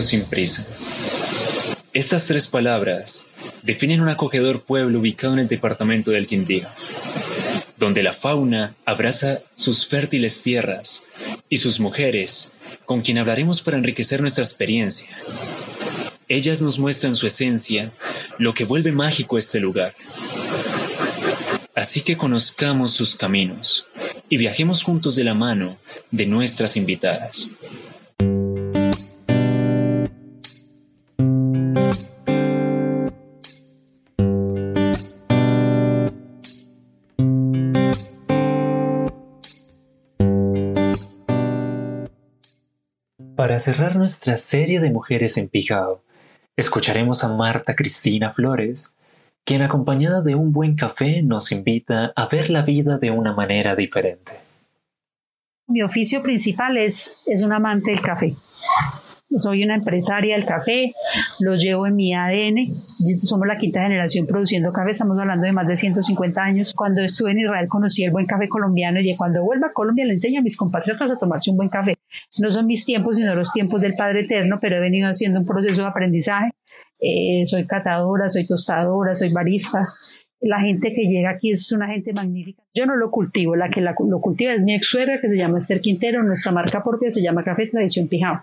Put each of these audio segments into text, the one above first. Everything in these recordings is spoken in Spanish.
sin prisa. Estas tres palabras definen un acogedor pueblo ubicado en el departamento del Quindío, donde la fauna abraza sus fértiles tierras y sus mujeres, con quien hablaremos para enriquecer nuestra experiencia. Ellas nos muestran su esencia, lo que vuelve mágico este lugar. Así que conozcamos sus caminos y viajemos juntos de la mano de nuestras invitadas. Para cerrar nuestra serie de mujeres en Pijao, escucharemos a Marta Cristina Flores, quien acompañada de un buen café nos invita a ver la vida de una manera diferente. Mi oficio principal es, es un amante del café. Soy una empresaria del café, lo llevo en mi ADN. Somos la quinta generación produciendo café, estamos hablando de más de 150 años. Cuando estuve en Israel conocí el buen café colombiano y cuando vuelva a Colombia le enseño a mis compatriotas a tomarse un buen café. No son mis tiempos, sino los tiempos del Padre Eterno, pero he venido haciendo un proceso de aprendizaje. Eh, soy catadora, soy tostadora, soy barista. La gente que llega aquí es una gente magnífica. Yo no lo cultivo, la que lo cultiva es mi ex suegra que se llama Esther Quintero, nuestra marca propia se llama Café Tradición Pijao.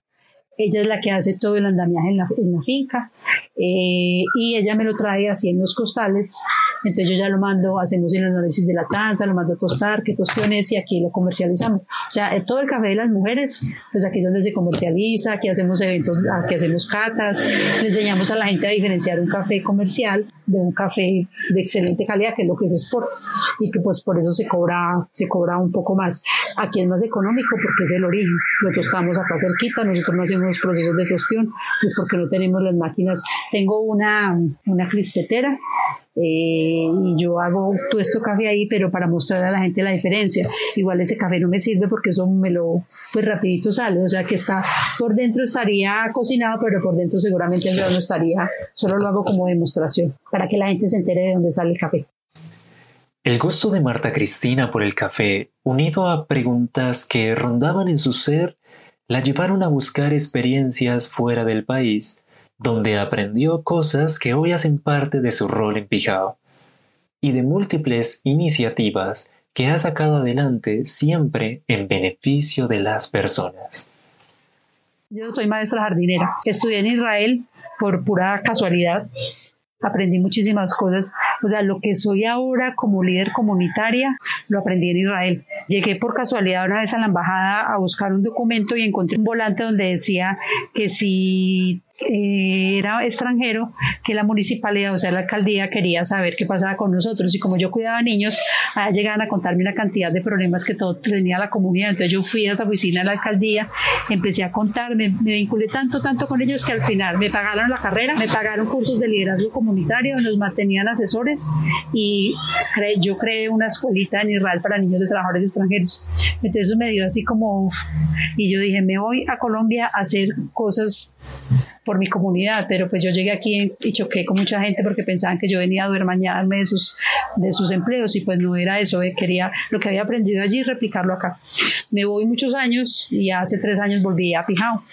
Ella es la que hace todo el andamiaje en la, en la finca eh, y ella me lo trae así en los costales. Entonces yo ya lo mando, hacemos el análisis de la taza, lo mando a tostar, qué tostiones y aquí lo comercializamos. O sea, todo el café de las mujeres, pues aquí es donde se comercializa, aquí hacemos eventos, aquí hacemos catas, le enseñamos a la gente a diferenciar un café comercial de un café de excelente calidad, que es lo que es sport, y que pues por eso se cobra, se cobra un poco más. Aquí es más económico porque es el origen, lo tostamos acá cerquita, nosotros no hacemos procesos de tostión, pues porque no tenemos las máquinas. Tengo una, una crispetera eh, y yo hago tuesto café ahí, pero para mostrar a la gente la diferencia. Igual ese café no me sirve porque eso me lo, pues rapidito sale, o sea que está, por dentro estaría cocinado, pero por dentro seguramente no estaría, solo lo hago como demostración, para que la gente se entere de dónde sale el café. El gusto de Marta Cristina por el café, unido a preguntas que rondaban en su ser, la llevaron a buscar experiencias fuera del país, donde aprendió cosas que hoy hacen parte de su rol en Pijao, y de múltiples iniciativas que ha sacado adelante siempre en beneficio de las personas. Yo soy maestra jardinera. Estudié en Israel por pura casualidad. Aprendí muchísimas cosas. O sea, lo que soy ahora como líder comunitaria, lo aprendí en Israel. Llegué por casualidad una vez a la embajada a buscar un documento y encontré un volante donde decía que si eh, era extranjero que la municipalidad, o sea, la alcaldía quería saber qué pasaba con nosotros y como yo cuidaba niños, allá llegaban a contarme una cantidad de problemas que todo tenía la comunidad. Entonces yo fui a esa oficina de la alcaldía, empecé a contar, me, vinculé tanto, tanto con ellos que al final me pagaron la carrera, me pagaron cursos de liderazgo comunitario, nos mantenían asesores y yo creé una escuelita en Israel para niños de trabajadores extranjeros. Entonces eso me dio así como, y yo dije, me voy a Colombia a hacer cosas por mi comunidad, pero pues yo llegué aquí y choqué con mucha gente porque pensaban que yo venía a duermañarme de sus, de sus empleos y pues no era eso, eh, quería lo que había aprendido allí replicarlo acá. Me voy muchos años y hace tres años volví a Pijao.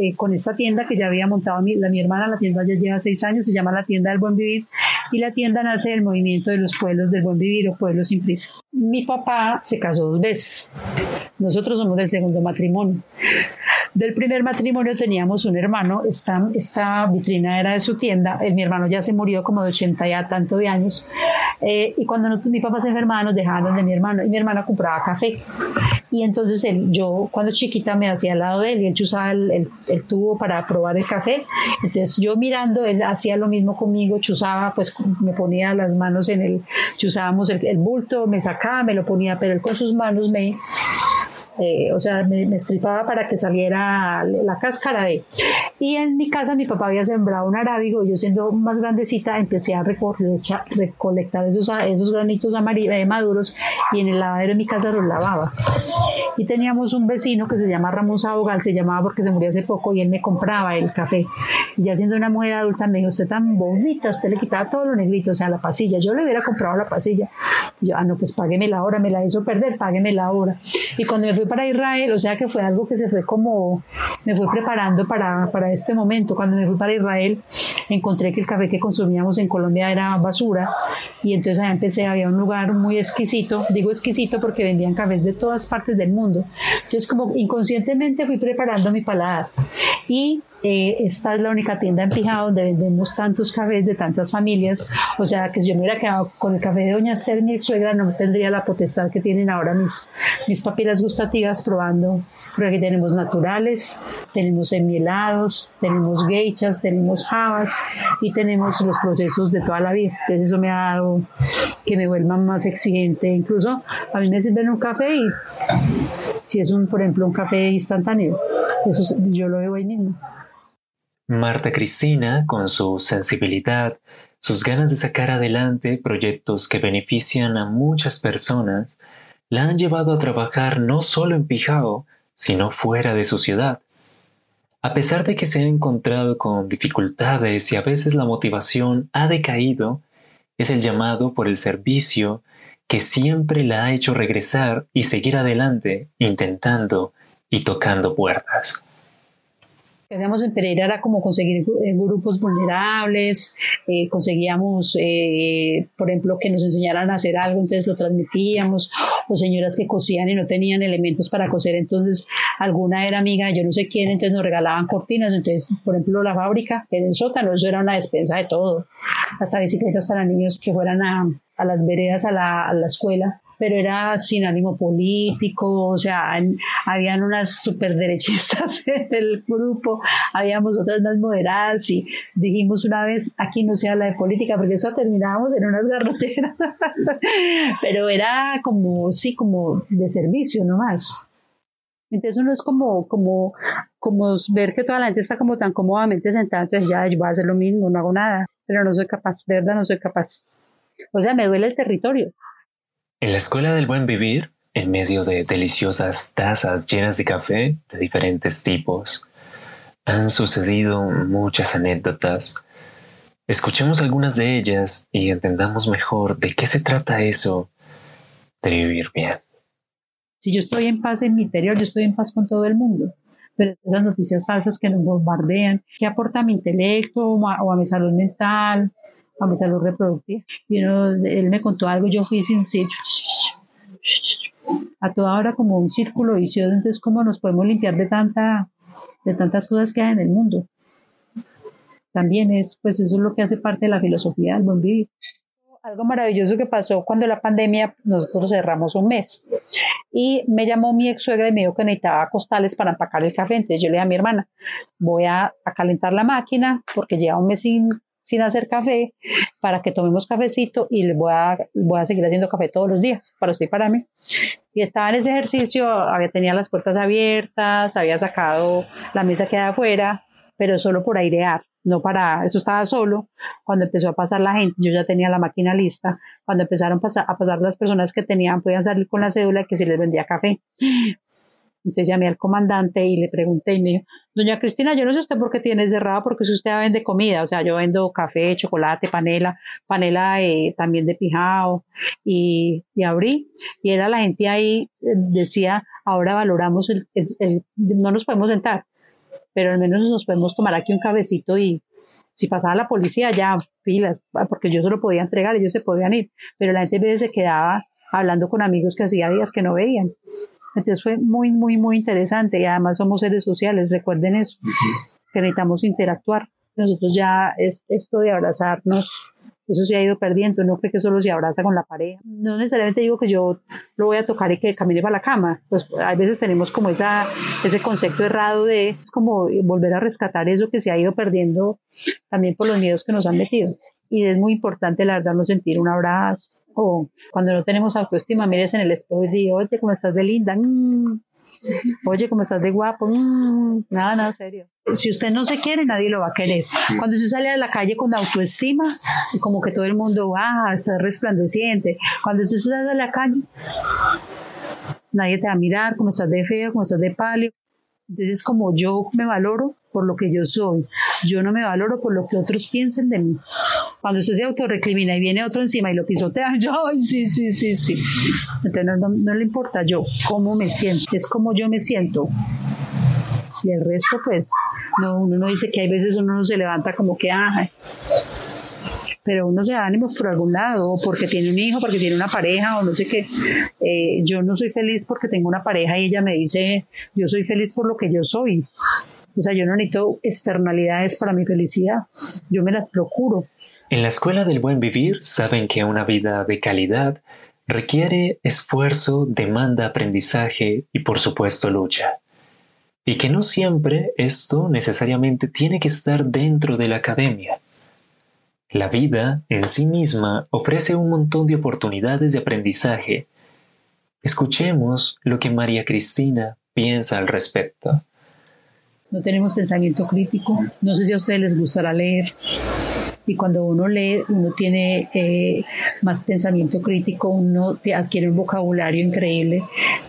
Eh, con esta tienda que ya había montado mi, la, mi hermana, la tienda ya lleva seis años, se llama la tienda del buen vivir y la tienda nace del movimiento de los pueblos del buen vivir o pueblos sin prisa. Mi papá se casó dos veces, nosotros somos del segundo matrimonio. Del primer matrimonio teníamos un hermano, esta, esta vitrina era de su tienda, el, mi hermano ya se murió como de 80 ya tanto de años, eh, y cuando nosotros, mi papá se enfermaba nos dejaban de mi hermano, y mi hermana compraba café, y entonces yo cuando chiquita me hacía al lado de él, y él chuzaba el, el, tubo para probar el café, entonces yo mirando, él hacía lo mismo conmigo, chuzaba, pues me ponía las manos en el, chuzábamos el, el bulto, me sacaba, me lo ponía, pero él con sus manos me eh, o sea, me, estripaba para que saliera la cáscara de. Y en mi casa mi papá había sembrado un arábigo y yo siendo más grandecita empecé a recolectar esos, esos granitos eh, maduros y en el lavadero de mi casa los lavaba. Y teníamos un vecino que se llama Ramón Sabogal, se llamaba porque se murió hace poco y él me compraba el café. Y ya siendo una mujer adulta me dijo, usted tan bonita, usted le quitaba todo lo negrito, o sea, la pasilla. Yo le hubiera comprado la pasilla, Yo, ah, no, pues págueme la hora, me la hizo perder, págueme la hora. Y cuando me fui para Israel, o sea que fue algo que se fue como, me fui preparando para, para este momento. Cuando me fui para Israel, encontré que el café que consumíamos en Colombia era basura y entonces allá empecé, había un lugar muy exquisito, digo exquisito porque vendían cafés de todas partes del mundo. Entonces como inconscientemente fui preparando mi paladar y eh, esta es la única tienda en Pijao donde vendemos tantos cafés de tantas familias. O sea, que si yo me hubiera quedado con el café de Doña Esther, mi ex suegra, no tendría la potestad que tienen ahora mis, mis papilas gustativas probando. Porque aquí tenemos naturales, tenemos enmielados, tenemos geichas, tenemos jabas y tenemos los procesos de toda la vida. Entonces eso me ha dado que me vuelva más exigente. Incluso a mí me sirven un café y si es un, por ejemplo, un café instantáneo, eso yo lo veo ahí mismo. Marta Cristina, con su sensibilidad, sus ganas de sacar adelante proyectos que benefician a muchas personas, la han llevado a trabajar no solo en Pijao, sino fuera de su ciudad. A pesar de que se ha encontrado con dificultades y a veces la motivación ha decaído, es el llamado por el servicio que siempre la ha hecho regresar y seguir adelante intentando y tocando puertas que hacíamos en Pereira era como conseguir eh, grupos vulnerables, eh, conseguíamos, eh, por ejemplo, que nos enseñaran a hacer algo, entonces lo transmitíamos, o señoras que cosían y no tenían elementos para coser, entonces alguna era amiga yo no sé quién, entonces nos regalaban cortinas, entonces, por ejemplo, la fábrica en el sótano, eso era una despensa de todo, hasta bicicletas para niños que fueran a, a las veredas a la, a la escuela pero era sin ánimo político, o sea, habían unas superderechistas en el grupo, habíamos otras más moderadas y dijimos una vez, aquí no se habla de política, porque eso terminábamos en unas garroteras, pero era como, sí, como de servicio nomás. Entonces uno es como, como, como ver que toda la gente está como tan cómodamente sentada, entonces ya yo voy a hacer lo mismo, no hago nada, pero no soy capaz, de verdad no soy capaz. O sea, me duele el territorio, en la Escuela del Buen Vivir, en medio de deliciosas tazas llenas de café de diferentes tipos, han sucedido muchas anécdotas. Escuchemos algunas de ellas y entendamos mejor de qué se trata eso de vivir bien. Si yo estoy en paz en mi interior, yo estoy en paz con todo el mundo. Pero esas noticias falsas que nos bombardean, ¿qué aporta a mi intelecto o a mi salud mental a mi salud reproductiva. Y él me contó algo, yo fui sin a toda hora como un círculo vicioso, entonces cómo nos podemos limpiar de tanta de tantas cosas que hay en el mundo. También es, pues eso es lo que hace parte de la filosofía del buen vivir. Algo maravilloso que pasó cuando la pandemia, nosotros cerramos un mes y me llamó mi ex suegra y me dijo que necesitaba costales para empacar el café. Entonces yo le dije a mi hermana, voy a, a calentar la máquina porque lleva un mes sin sin hacer café para que tomemos cafecito y voy a, voy a seguir haciendo café todos los días para usted y para mí. Y estaba en ese ejercicio, había tenía las puertas abiertas, había sacado la mesa que hay afuera, pero solo por airear, no para, eso estaba solo. Cuando empezó a pasar la gente, yo ya tenía la máquina lista. Cuando empezaron a pasar las personas que tenían, podían salir con la cédula que si les vendía café. Entonces llamé al comandante y le pregunté y me dijo, doña Cristina, yo no sé usted por qué tiene cerrado, porque usted vende comida, o sea, yo vendo café, chocolate, panela, panela eh, también de pijao y, y, abrí. Y era la gente ahí, eh, decía, ahora valoramos el, no nos podemos sentar, pero al menos nos podemos tomar aquí un cabecito y si pasaba la policía ya, pilas, porque yo solo podía entregar, ellos se podían ir, pero la gente a veces se quedaba hablando con amigos que hacía días que no veían. Entonces fue muy, muy, muy interesante y además somos seres sociales, recuerden eso, que necesitamos interactuar. Nosotros ya es esto de abrazarnos, eso se ha ido perdiendo, no creo que solo se abraza con la pareja. No necesariamente digo que yo lo voy a tocar y que camine para la cama, pues a veces tenemos como esa, ese concepto errado de, es como volver a rescatar eso que se ha ido perdiendo también por los miedos que nos han metido. Y es muy importante, la verdad, no sentir un abrazo, o cuando no tenemos autoestima, mires en el espejo y digo, oye, ¿cómo estás de linda? Mm. Oye, ¿cómo estás de guapo? Mm. Nada, nada, serio. Si usted no se quiere, nadie lo va a querer. Cuando usted sale a la calle con autoestima, como que todo el mundo, va, ah, está resplandeciente. Cuando usted sale a la calle, nadie te va a mirar, cómo estás de feo, cómo estás de pálido. Entonces, como yo me valoro por lo que yo soy, yo no me valoro por lo que otros piensen de mí Cuando usted se autorrecrimina y viene otro encima y lo pisotea, yo, ay, sí, sí, sí, sí. Entonces no, no le importa yo cómo me siento, es como yo me siento. Y el resto, pues, no, uno no dice que hay veces uno no se levanta como que, ay, pero uno se da ánimos por algún lado, o porque tiene un hijo, porque tiene una pareja, o no sé qué. Eh, yo no soy feliz porque tengo una pareja y ella me dice, yo soy feliz por lo que yo soy. O sea, yo no necesito externalidades para mi felicidad, yo me las procuro. En la escuela del buen vivir saben que una vida de calidad requiere esfuerzo, demanda aprendizaje y por supuesto lucha. Y que no siempre esto necesariamente tiene que estar dentro de la academia. La vida en sí misma ofrece un montón de oportunidades de aprendizaje. Escuchemos lo que María Cristina piensa al respecto. No tenemos pensamiento crítico. No sé si a ustedes les gustará leer. Y cuando uno lee, uno tiene eh, más pensamiento crítico, uno adquiere un vocabulario increíble.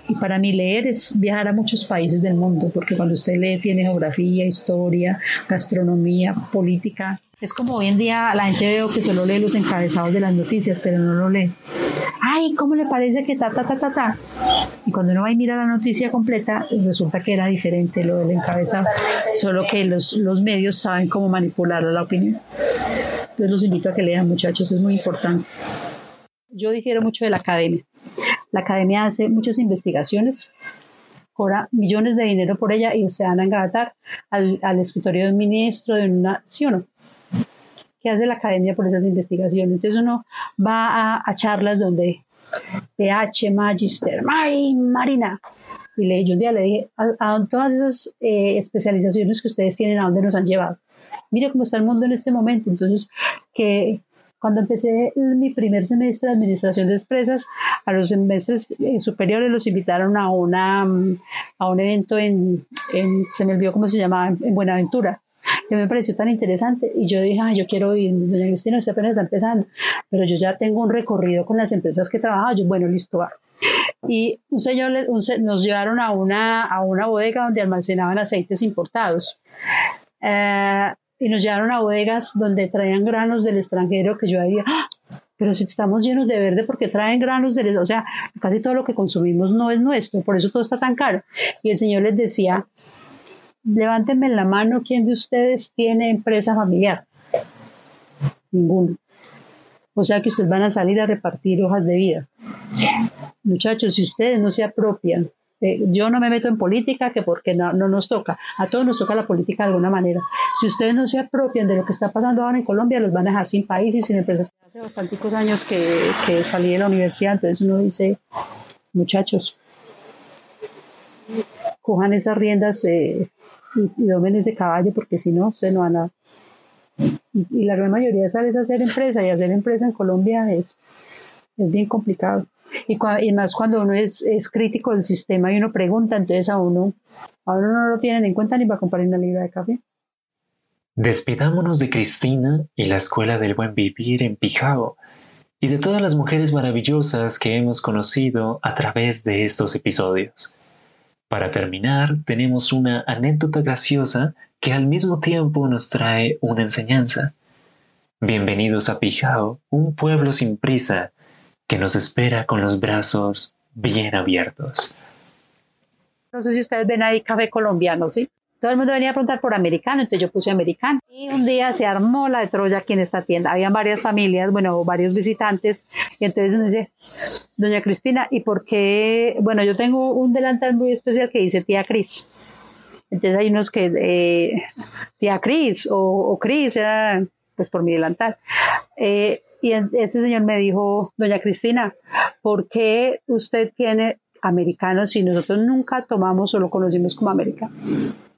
Y para mí leer es viajar a muchos países del mundo, porque cuando usted lee tiene geografía, historia, gastronomía, política, es como hoy en día la gente veo que solo lee los encabezados de las noticias, pero no lo lee. Ay, ¿cómo le parece que ta, ta, ta, ta, ta? Y cuando uno va y mira la noticia completa, resulta que era diferente lo del encabezado, solo que los, los medios saben cómo manipular la opinión. Entonces los invito a que lean, muchachos, es muy importante. Yo difiero mucho de la academia. La academia hace muchas investigaciones, cobra millones de dinero por ella y se van a engatar al, al escritorio de un ministro, de una, ¿sí o no? Que hace la academia por esas investigaciones. Entonces uno va a, charlas donde PH, Magister, May, Marina. Y le, yo un día le dije, a, todas esas eh, especializaciones que ustedes tienen, ¿a dónde nos han llevado? Mire cómo está el mundo en este momento. Entonces, que cuando empecé mi primer semestre de administración de empresas, a los semestres eh, superiores los invitaron a, una, a un evento en, en, se me olvidó cómo se llamaba, en Buenaventura que me pareció tan interesante y yo dije, yo quiero ir, doña Cristina, usted apenas está empezando, pero yo ya tengo un recorrido con las empresas que he trabajado, yo, bueno, listo, va. Y un señor nos llevaron a una, a una bodega donde almacenaban aceites importados. Eh, y nos llevaron a bodegas donde traían granos del extranjero que yo había, ¡ah! pero si estamos llenos de verde porque traen granos del, o sea, casi todo lo que consumimos no es nuestro, por eso todo está tan caro. Y el señor les decía, Levántenme la mano, ¿quién de ustedes tiene empresa familiar? Ninguno. O sea que ustedes van a salir a repartir hojas de vida. Muchachos, si ustedes no se apropian, yo no me meto en política, que porque no, nos toca, a todos nos toca la política de alguna manera. Si ustedes no se apropian de lo que está pasando ahora en Colombia, los van a dejar sin país y sin empresas. Hace bastanticos años que, que salí de la universidad, entonces uno dice, muchachos, cojan esas riendas eh, y, domen ese caballo porque si no, se no van a... Y, la gran mayoría sale a hacer empresa y hacer empresa en Colombia es, es bien complicado. Y, y más cuando uno es, es, crítico del sistema y uno pregunta, entonces a uno, a uno no lo tienen en cuenta ni para comprar una libra de café. Despidámonos de Cristina y la Escuela del Buen Vivir en Pijao y de todas las mujeres maravillosas que hemos conocido a través de estos episodios. Para terminar, tenemos una anécdota graciosa que al mismo tiempo nos trae una enseñanza. Bienvenidos a Pijao, un pueblo sin prisa que nos espera con los brazos bien abiertos. No sé si ustedes ven ahí café colombiano, ¿sí? Todo el mundo venía a preguntar por americano, entonces yo puse americano. Y un día se armó la de Troya aquí en esta tienda. Habían varias familias, bueno, varios visitantes. Y entonces uno dice, doña Cristina, ¿y por qué? Bueno, yo tengo un delantal muy especial que dice tía Cris. Entonces hay unos que, eh, tía Cris o, o Cris, era pues por mi delantal. Eh, y ese señor me dijo, doña Cristina, ¿por qué usted tiene americanos si nosotros nunca tomamos o lo conocimos como americano?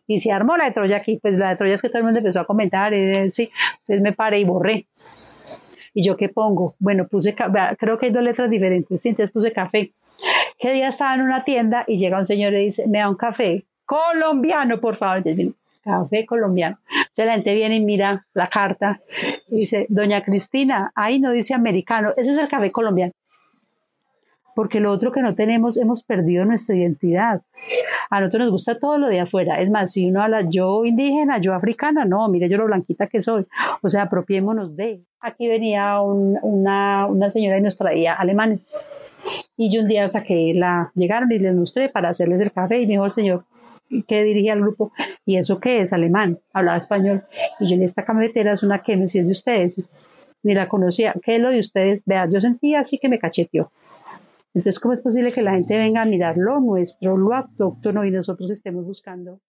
Y se armó la de Troya aquí, pues la de Troya es que todo el mundo empezó a comentar, y sí, entonces me paré y borré. ¿Y yo qué pongo? Bueno, puse, creo que hay dos letras diferentes, sí, entonces puse café. Que día estaba en una tienda y llega un señor y dice, me da un café colombiano, por favor. Entonces, café colombiano. Entonces la gente viene y mira la carta y dice, doña Cristina, ahí no dice americano, ese es el café colombiano. Porque lo otro que no tenemos, hemos perdido nuestra identidad. A nosotros nos gusta todo lo de afuera. Es más, si uno habla yo indígena, yo africana, no, mire yo lo blanquita que soy. O sea, apropiémonos de. Aquí venía una, una señora y nos traía alemanes. Y yo un día saqué la, llegaron y les mostré para hacerles el café y me dijo el señor, que dirigía el grupo, ¿y eso qué es? Alemán, hablaba español. Y yo en esta cafetera es una que me decía de ustedes, ni la conocía, ¿qué es lo de ustedes? Vea, yo sentía así que me cacheteó. Entonces, ¿cómo es posible que la gente venga a mirar lo nuestro, lo autóctono y nosotros estemos buscando